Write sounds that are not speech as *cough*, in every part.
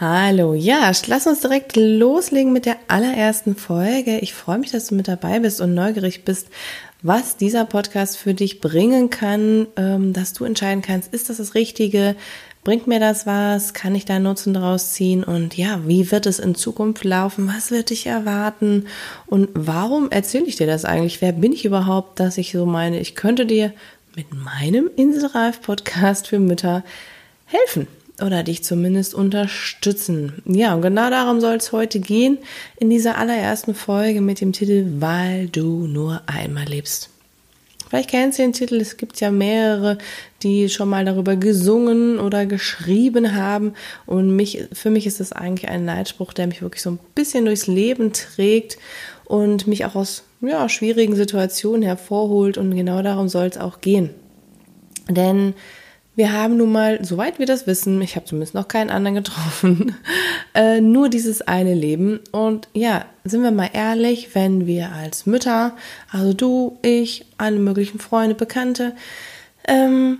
Hallo, ja, lass uns direkt loslegen mit der allerersten Folge. Ich freue mich, dass du mit dabei bist und neugierig bist, was dieser Podcast für dich bringen kann, ähm, dass du entscheiden kannst, ist das das Richtige? Bringt mir das was? Kann ich da Nutzen daraus ziehen? Und ja, wie wird es in Zukunft laufen? Was wird dich erwarten? Und warum erzähle ich dir das eigentlich? Wer bin ich überhaupt, dass ich so meine, ich könnte dir mit meinem Inselreif-Podcast für Mütter helfen? Oder dich zumindest unterstützen. Ja, und genau darum soll es heute gehen in dieser allerersten Folge mit dem Titel Weil du nur einmal lebst. Vielleicht kennst du den Titel, es gibt ja mehrere, die schon mal darüber gesungen oder geschrieben haben. Und mich, für mich ist das eigentlich ein Leitspruch, der mich wirklich so ein bisschen durchs Leben trägt und mich auch aus ja, schwierigen Situationen hervorholt. Und genau darum soll es auch gehen. Denn wir haben nun mal, soweit wir das wissen, ich habe zumindest noch keinen anderen getroffen, *laughs* äh, nur dieses eine Leben. Und ja, sind wir mal ehrlich, wenn wir als Mütter, also du, ich, alle möglichen Freunde, Bekannte, ähm,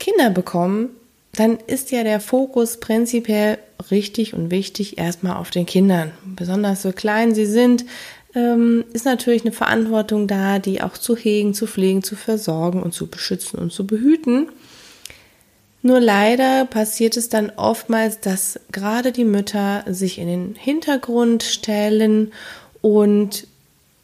Kinder bekommen, dann ist ja der Fokus prinzipiell richtig und wichtig erstmal auf den Kindern. Besonders so klein sie sind, ähm, ist natürlich eine Verantwortung da, die auch zu hegen, zu pflegen, zu versorgen und zu beschützen und zu behüten. Nur leider passiert es dann oftmals, dass gerade die Mütter sich in den Hintergrund stellen und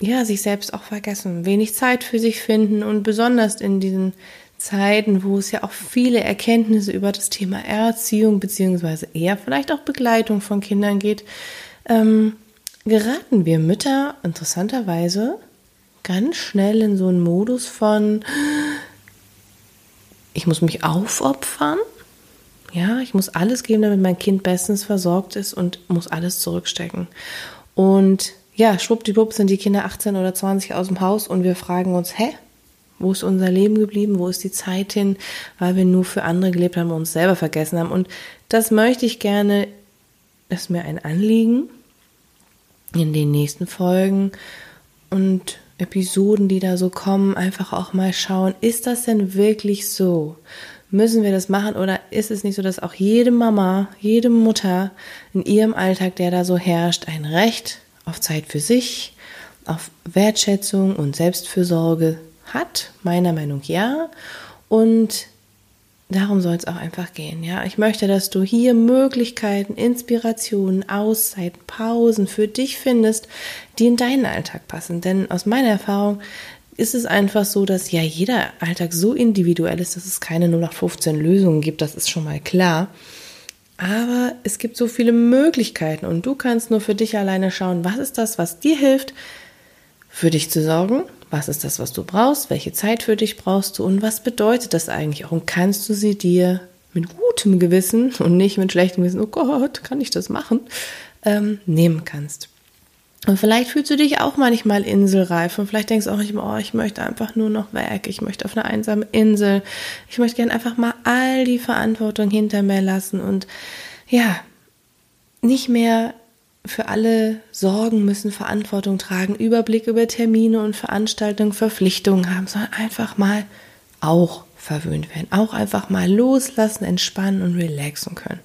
ja, sich selbst auch vergessen, wenig Zeit für sich finden und besonders in diesen Zeiten, wo es ja auch viele Erkenntnisse über das Thema Erziehung beziehungsweise eher vielleicht auch Begleitung von Kindern geht, ähm, geraten wir Mütter interessanterweise ganz schnell in so einen Modus von, ich muss mich aufopfern. Ja, ich muss alles geben, damit mein Kind bestens versorgt ist und muss alles zurückstecken. Und ja, schwuppdiwupp sind die Kinder 18 oder 20 aus dem Haus und wir fragen uns, hä? Wo ist unser Leben geblieben? Wo ist die Zeit hin? Weil wir nur für andere gelebt haben und uns selber vergessen haben. Und das möchte ich gerne, das ist mir ein Anliegen, in den nächsten Folgen und Episoden, die da so kommen, einfach auch mal schauen, ist das denn wirklich so? Müssen wir das machen oder ist es nicht so, dass auch jede Mama, jede Mutter in ihrem Alltag, der da so herrscht, ein Recht auf Zeit für sich, auf Wertschätzung und Selbstfürsorge hat? Meiner Meinung nach ja. Und darum soll es auch einfach gehen. Ja, ich möchte, dass du hier Möglichkeiten, Inspirationen, Auszeiten, Pausen für dich findest, die in deinen Alltag passen. Denn aus meiner Erfahrung ist es einfach so, dass ja jeder Alltag so individuell ist, dass es keine 0815 Lösungen gibt. Das ist schon mal klar. Aber es gibt so viele Möglichkeiten und du kannst nur für dich alleine schauen, was ist das, was dir hilft, für dich zu sorgen was ist das, was du brauchst? Welche Zeit für dich brauchst du? Und was bedeutet das eigentlich auch? Und kannst du sie dir mit gutem Gewissen und nicht mit schlechtem Gewissen, oh Gott, kann ich das machen, ähm, nehmen kannst? Und vielleicht fühlst du dich auch manchmal inselreif und vielleicht denkst du auch manchmal, oh, ich möchte einfach nur noch weg, ich möchte auf eine einsame Insel, ich möchte gerne einfach mal all die Verantwortung hinter mir lassen und ja, nicht mehr für alle sorgen müssen, Verantwortung tragen, Überblick über Termine und Veranstaltungen, Verpflichtungen haben, sondern einfach mal auch verwöhnt werden, auch einfach mal loslassen, entspannen und relaxen können.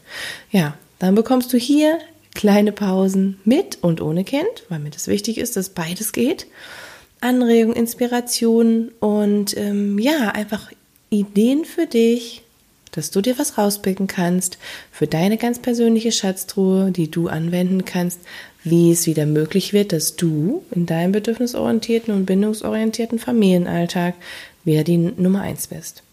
Ja, dann bekommst du hier kleine Pausen mit und ohne Kind, weil mir das wichtig ist, dass beides geht. Anregungen, Inspirationen und ähm, ja, einfach Ideen für dich, dass du dir was rauspicken kannst für deine ganz persönliche Schatztruhe, die du anwenden kannst, wie es wieder möglich wird, dass du in deinem bedürfnisorientierten und bindungsorientierten Familienalltag wieder die Nummer eins bist.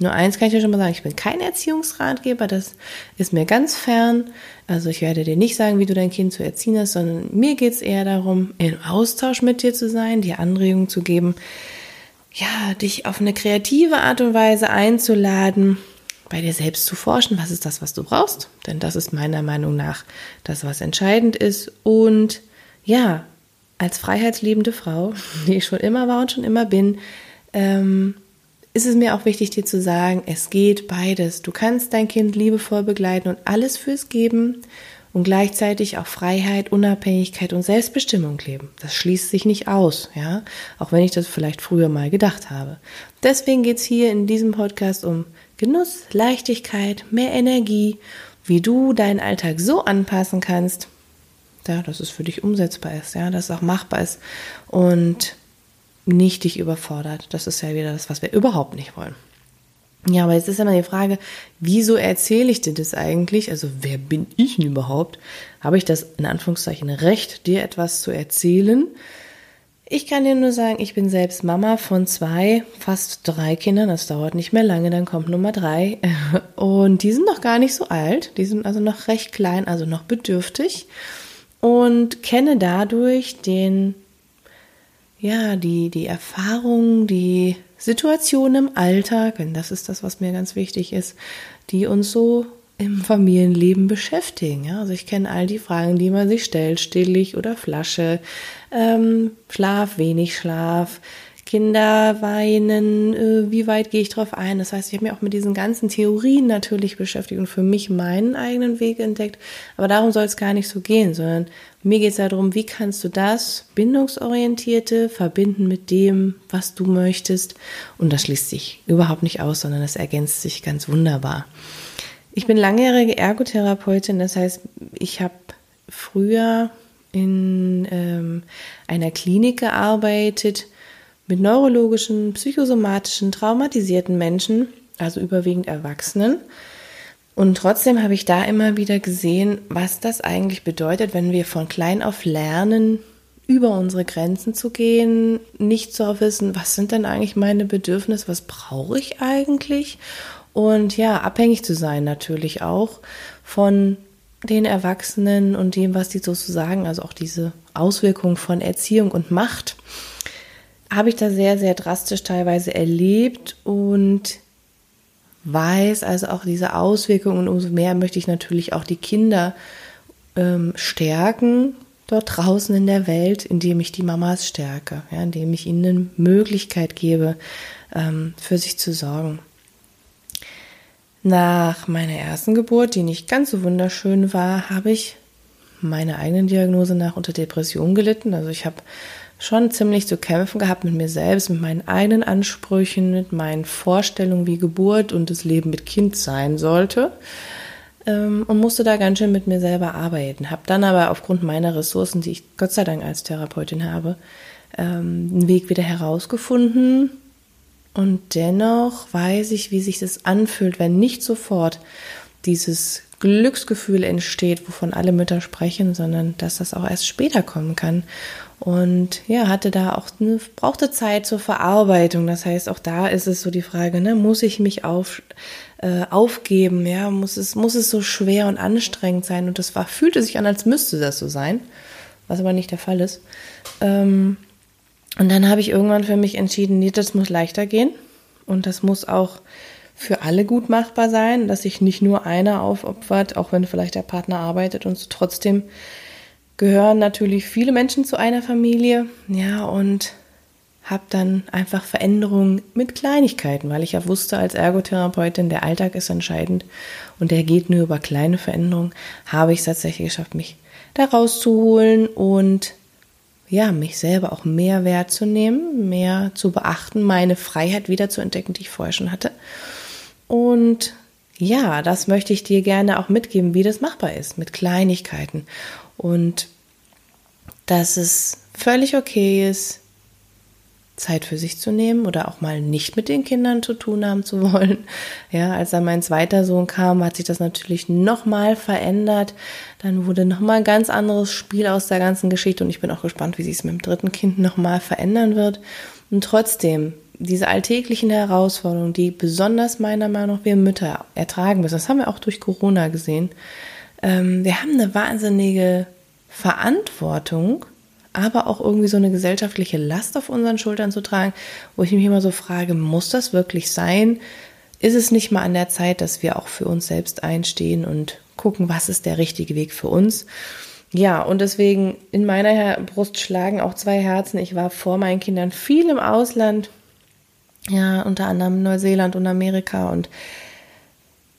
Nur eins kann ich dir schon mal sagen, ich bin kein Erziehungsratgeber, das ist mir ganz fern. Also ich werde dir nicht sagen, wie du dein Kind zu erziehen hast, sondern mir geht es eher darum, im Austausch mit dir zu sein, dir Anregungen zu geben, ja, dich auf eine kreative Art und Weise einzuladen, bei dir selbst zu forschen, was ist das, was du brauchst, denn das ist meiner Meinung nach das, was entscheidend ist. Und ja, als freiheitsliebende Frau, *laughs* die ich schon immer war und schon immer bin, ähm, ist es mir auch wichtig, dir zu sagen, es geht beides. Du kannst dein Kind liebevoll begleiten und alles fürs geben und gleichzeitig auch Freiheit, Unabhängigkeit und Selbstbestimmung leben. Das schließt sich nicht aus, ja, auch wenn ich das vielleicht früher mal gedacht habe. Deswegen geht's hier in diesem Podcast um Genuss, Leichtigkeit, mehr Energie, wie du deinen Alltag so anpassen kannst, ja, dass es für dich umsetzbar ist, ja, dass es auch machbar ist und nicht dich überfordert. Das ist ja wieder das, was wir überhaupt nicht wollen. Ja, aber jetzt ist immer die Frage, wieso erzähle ich dir das eigentlich? Also wer bin ich denn überhaupt? Habe ich das in Anführungszeichen Recht, dir etwas zu erzählen? Ich kann dir nur sagen, ich bin selbst Mama von zwei, fast drei Kindern. Das dauert nicht mehr lange, dann kommt Nummer drei. *laughs* Und die sind noch gar nicht so alt. Die sind also noch recht klein, also noch bedürftig. Und kenne dadurch den, ja, die, die Erfahrung, die Situation im Alltag, denn das ist das, was mir ganz wichtig ist, die uns so im Familienleben beschäftigen. Ja? Also ich kenne all die Fragen, die man sich stellt, stillig oder Flasche, ähm, Schlaf, wenig Schlaf, Kinder weinen, äh, wie weit gehe ich drauf ein? Das heißt, ich habe mich auch mit diesen ganzen Theorien natürlich beschäftigt und für mich meinen eigenen Weg entdeckt. Aber darum soll es gar nicht so gehen, sondern mir geht es darum, wie kannst du das Bindungsorientierte verbinden mit dem, was du möchtest. Und das schließt sich überhaupt nicht aus, sondern das ergänzt sich ganz wunderbar. Ich bin langjährige Ergotherapeutin, das heißt, ich habe früher in ähm, einer Klinik gearbeitet, mit neurologischen, psychosomatischen, traumatisierten Menschen, also überwiegend Erwachsenen. Und trotzdem habe ich da immer wieder gesehen, was das eigentlich bedeutet, wenn wir von klein auf lernen, über unsere Grenzen zu gehen, nicht zu wissen, was sind denn eigentlich meine Bedürfnisse, was brauche ich eigentlich? Und ja, abhängig zu sein natürlich auch von den Erwachsenen und dem, was die so zu sagen, also auch diese Auswirkungen von Erziehung und Macht habe ich da sehr, sehr drastisch teilweise erlebt und weiß also auch diese Auswirkungen und umso mehr möchte ich natürlich auch die Kinder ähm, stärken dort draußen in der Welt, indem ich die Mamas stärke, ja, indem ich ihnen eine Möglichkeit gebe, ähm, für sich zu sorgen. Nach meiner ersten Geburt, die nicht ganz so wunderschön war, habe ich meine eigenen Diagnose nach unter Depression gelitten. Also ich habe schon ziemlich zu kämpfen gehabt mit mir selbst, mit meinen eigenen Ansprüchen, mit meinen Vorstellungen, wie Geburt und das Leben mit Kind sein sollte. Ähm, und musste da ganz schön mit mir selber arbeiten. Habe dann aber aufgrund meiner Ressourcen, die ich Gott sei Dank als Therapeutin habe, ähm, einen Weg wieder herausgefunden. Und dennoch weiß ich, wie sich das anfühlt, wenn nicht sofort dieses Glücksgefühl entsteht, wovon alle Mütter sprechen, sondern dass das auch erst später kommen kann. Und ja, hatte da auch eine, brauchte Zeit zur Verarbeitung. Das heißt, auch da ist es so die Frage, ne, muss ich mich auf, äh, aufgeben? Ja, muss es, muss es so schwer und anstrengend sein? Und das war, fühlte sich an, als müsste das so sein, was aber nicht der Fall ist. Ähm, und dann habe ich irgendwann für mich entschieden, nee, das muss leichter gehen. Und das muss auch für alle gut machbar sein, dass sich nicht nur einer aufopfert, auch wenn vielleicht der Partner arbeitet und so trotzdem gehören natürlich viele Menschen zu einer Familie. Ja, und habe dann einfach Veränderungen mit Kleinigkeiten, weil ich ja wusste als Ergotherapeutin, der Alltag ist entscheidend und der geht nur über kleine Veränderungen, habe ich es tatsächlich geschafft, mich da rauszuholen und ja, mich selber auch mehr Wert zu nehmen, mehr zu beachten, meine Freiheit wieder zu entdecken, die ich vorher schon hatte. Und ja, das möchte ich dir gerne auch mitgeben, wie das machbar ist mit Kleinigkeiten und dass es völlig okay ist, Zeit für sich zu nehmen oder auch mal nicht mit den Kindern zu tun haben zu wollen. *laughs* Ja, als dann mein zweiter Sohn kam, hat sich das natürlich nochmal verändert. Dann wurde nochmal ein ganz anderes Spiel aus der ganzen Geschichte und ich bin auch gespannt, wie sich es mit dem dritten Kind nochmal verändern wird. Und trotzdem, diese alltäglichen Herausforderungen, die besonders meiner Meinung nach wir Mütter ertragen müssen, das haben wir auch durch Corona gesehen, ähm, wir haben eine wahnsinnige Verantwortung, aber auch irgendwie so eine gesellschaftliche Last auf unseren Schultern zu tragen, wo ich mich immer so frage, muss das wirklich sein? Ist es nicht mal an der Zeit, dass wir auch für uns selbst einstehen und gucken, was ist der richtige Weg für uns? Ja, und deswegen in meiner Brust schlagen auch zwei Herzen. Ich war vor meinen Kindern viel im Ausland, ja, unter anderem Neuseeland und Amerika und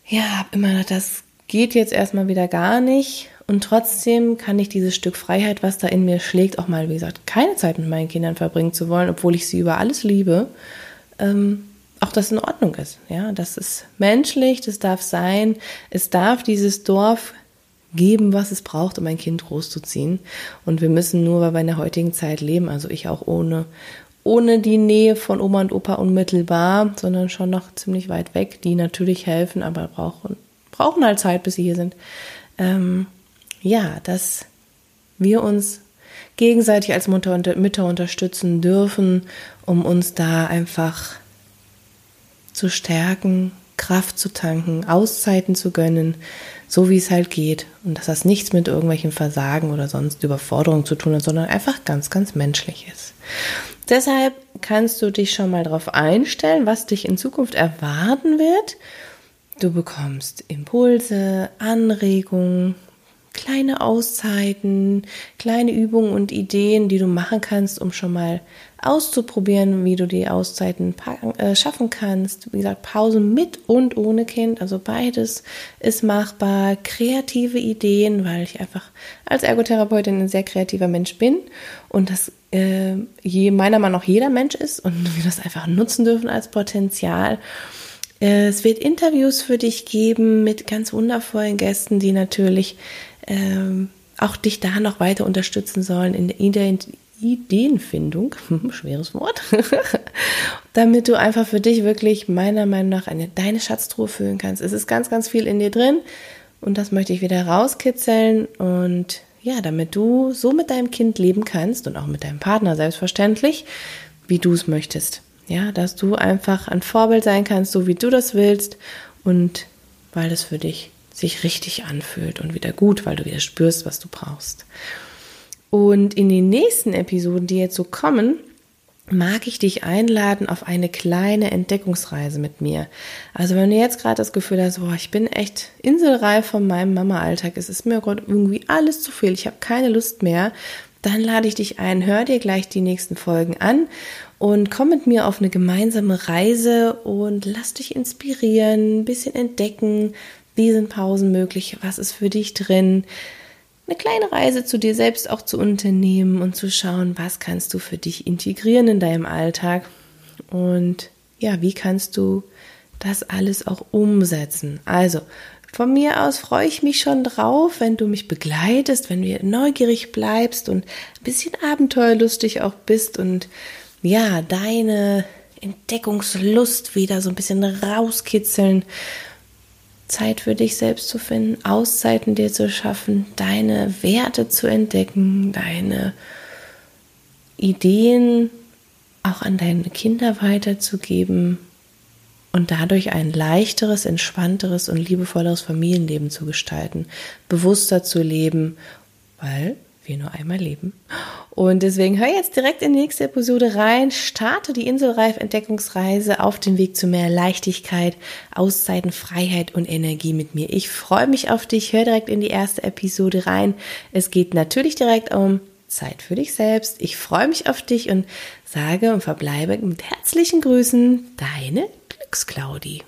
ja, habe immer gedacht, das geht jetzt erstmal wieder gar nicht. Und trotzdem kann ich dieses Stück Freiheit, was da in mir schlägt, auch mal, wie gesagt, keine Zeit mit meinen Kindern verbringen zu wollen, obwohl ich sie über alles liebe, ähm, auch das in Ordnung ist. Ja, das ist menschlich, das darf sein. Es darf dieses Dorf geben, was es braucht, um ein Kind großzuziehen. Und wir müssen nur, weil wir in der heutigen Zeit leben, also ich auch ohne, ohne die Nähe von Oma und Opa unmittelbar, sondern schon noch ziemlich weit weg, die natürlich helfen, aber brauchen, brauchen halt Zeit, bis sie hier sind. Ähm, ja, dass wir uns gegenseitig als Mutter und Mütter unterstützen dürfen, um uns da einfach zu stärken, Kraft zu tanken, Auszeiten zu gönnen, so wie es halt geht. Und dass das nichts mit irgendwelchen Versagen oder sonst Überforderungen zu tun hat, sondern einfach ganz, ganz menschlich ist. Deshalb kannst du dich schon mal darauf einstellen, was dich in Zukunft erwarten wird. Du bekommst Impulse, Anregungen, kleine Auszeiten, kleine Übungen und Ideen, die du machen kannst, um schon mal auszuprobieren, wie du die Auszeiten äh, schaffen kannst. Wie gesagt, Pausen mit und ohne Kind, also beides ist machbar. Kreative Ideen, weil ich einfach als Ergotherapeutin ein sehr kreativer Mensch bin und das äh, je, meiner Meinung nach jeder Mensch ist und *laughs* wir das einfach nutzen dürfen als Potenzial. Äh, es wird Interviews für dich geben mit ganz wundervollen Gästen, die natürlich ähm, auch dich da noch weiter unterstützen sollen in der Ideenfindung, *laughs* schweres Wort, *laughs* damit du einfach für dich wirklich meiner Meinung nach eine, deine Schatztruhe füllen kannst. Es ist ganz, ganz viel in dir drin und das möchte ich wieder rauskitzeln und ja, damit du so mit deinem Kind leben kannst und auch mit deinem Partner selbstverständlich, wie du es möchtest. Ja, dass du einfach ein Vorbild sein kannst, so wie du das willst und weil es für dich sich richtig anfühlt und wieder gut, weil du wieder spürst, was du brauchst. Und in den nächsten Episoden, die jetzt so kommen, mag ich dich einladen auf eine kleine Entdeckungsreise mit mir. Also wenn du jetzt gerade das Gefühl hast, boah, ich bin echt inselreif von meinem Mama-Alltag, es ist mir gerade irgendwie alles zu viel, ich habe keine Lust mehr, dann lade ich dich ein, hör dir gleich die nächsten Folgen an und komm mit mir auf eine gemeinsame Reise und lass dich inspirieren, ein bisschen entdecken, wie sind Pausen möglich? Was ist für dich drin? Eine kleine Reise zu dir selbst auch zu unternehmen und zu schauen, was kannst du für dich integrieren in deinem Alltag und ja, wie kannst du das alles auch umsetzen? Also, von mir aus freue ich mich schon drauf, wenn du mich begleitest, wenn du neugierig bleibst und ein bisschen abenteuerlustig auch bist und ja, deine Entdeckungslust wieder so ein bisschen rauskitzeln Zeit für dich selbst zu finden, Auszeiten dir zu schaffen, deine Werte zu entdecken, deine Ideen auch an deine Kinder weiterzugeben und dadurch ein leichteres, entspannteres und liebevolleres Familienleben zu gestalten, bewusster zu leben, weil wir nur einmal leben. Und deswegen hör jetzt direkt in die nächste Episode rein, starte die Inselreif-Entdeckungsreise auf dem Weg zu mehr Leichtigkeit, Auszeiten, Freiheit und Energie mit mir. Ich freue mich auf dich, hör direkt in die erste Episode rein. Es geht natürlich direkt um Zeit für dich selbst. Ich freue mich auf dich und sage und verbleibe mit herzlichen Grüßen, deine Glücksclaudi.